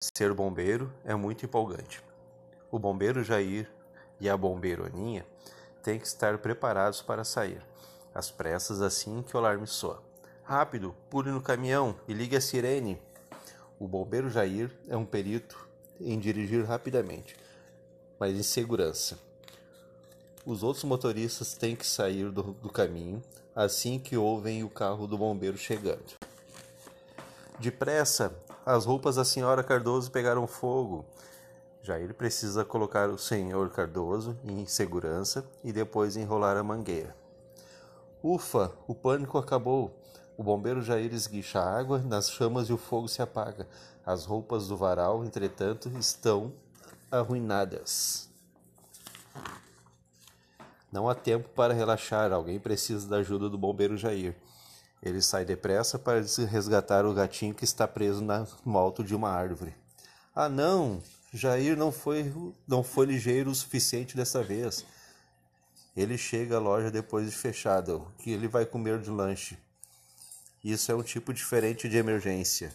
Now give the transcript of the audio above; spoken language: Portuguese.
Ser bombeiro é muito empolgante. O bombeiro Jair e a bombeira Aninha têm que estar preparados para sair, às pressas assim que o alarme soa. Rápido, pule no caminhão e ligue a sirene. O bombeiro Jair é um perito em dirigir rapidamente, mas em segurança. Os outros motoristas têm que sair do, do caminho assim que ouvem o carro do bombeiro chegando. Depressa, as roupas da senhora Cardoso pegaram fogo. Jair precisa colocar o senhor Cardoso em segurança e depois enrolar a mangueira. Ufa, o pânico acabou. O bombeiro Jair esguicha água nas chamas e o fogo se apaga. As roupas do varal, entretanto, estão arruinadas. Não há tempo para relaxar, alguém precisa da ajuda do bombeiro Jair. Ele sai depressa para resgatar o gatinho que está preso no alto de uma árvore. Ah, não! Jair não foi, não foi ligeiro o suficiente dessa vez. Ele chega à loja depois de fechada. Que ele vai comer de lanche? Isso é um tipo diferente de emergência.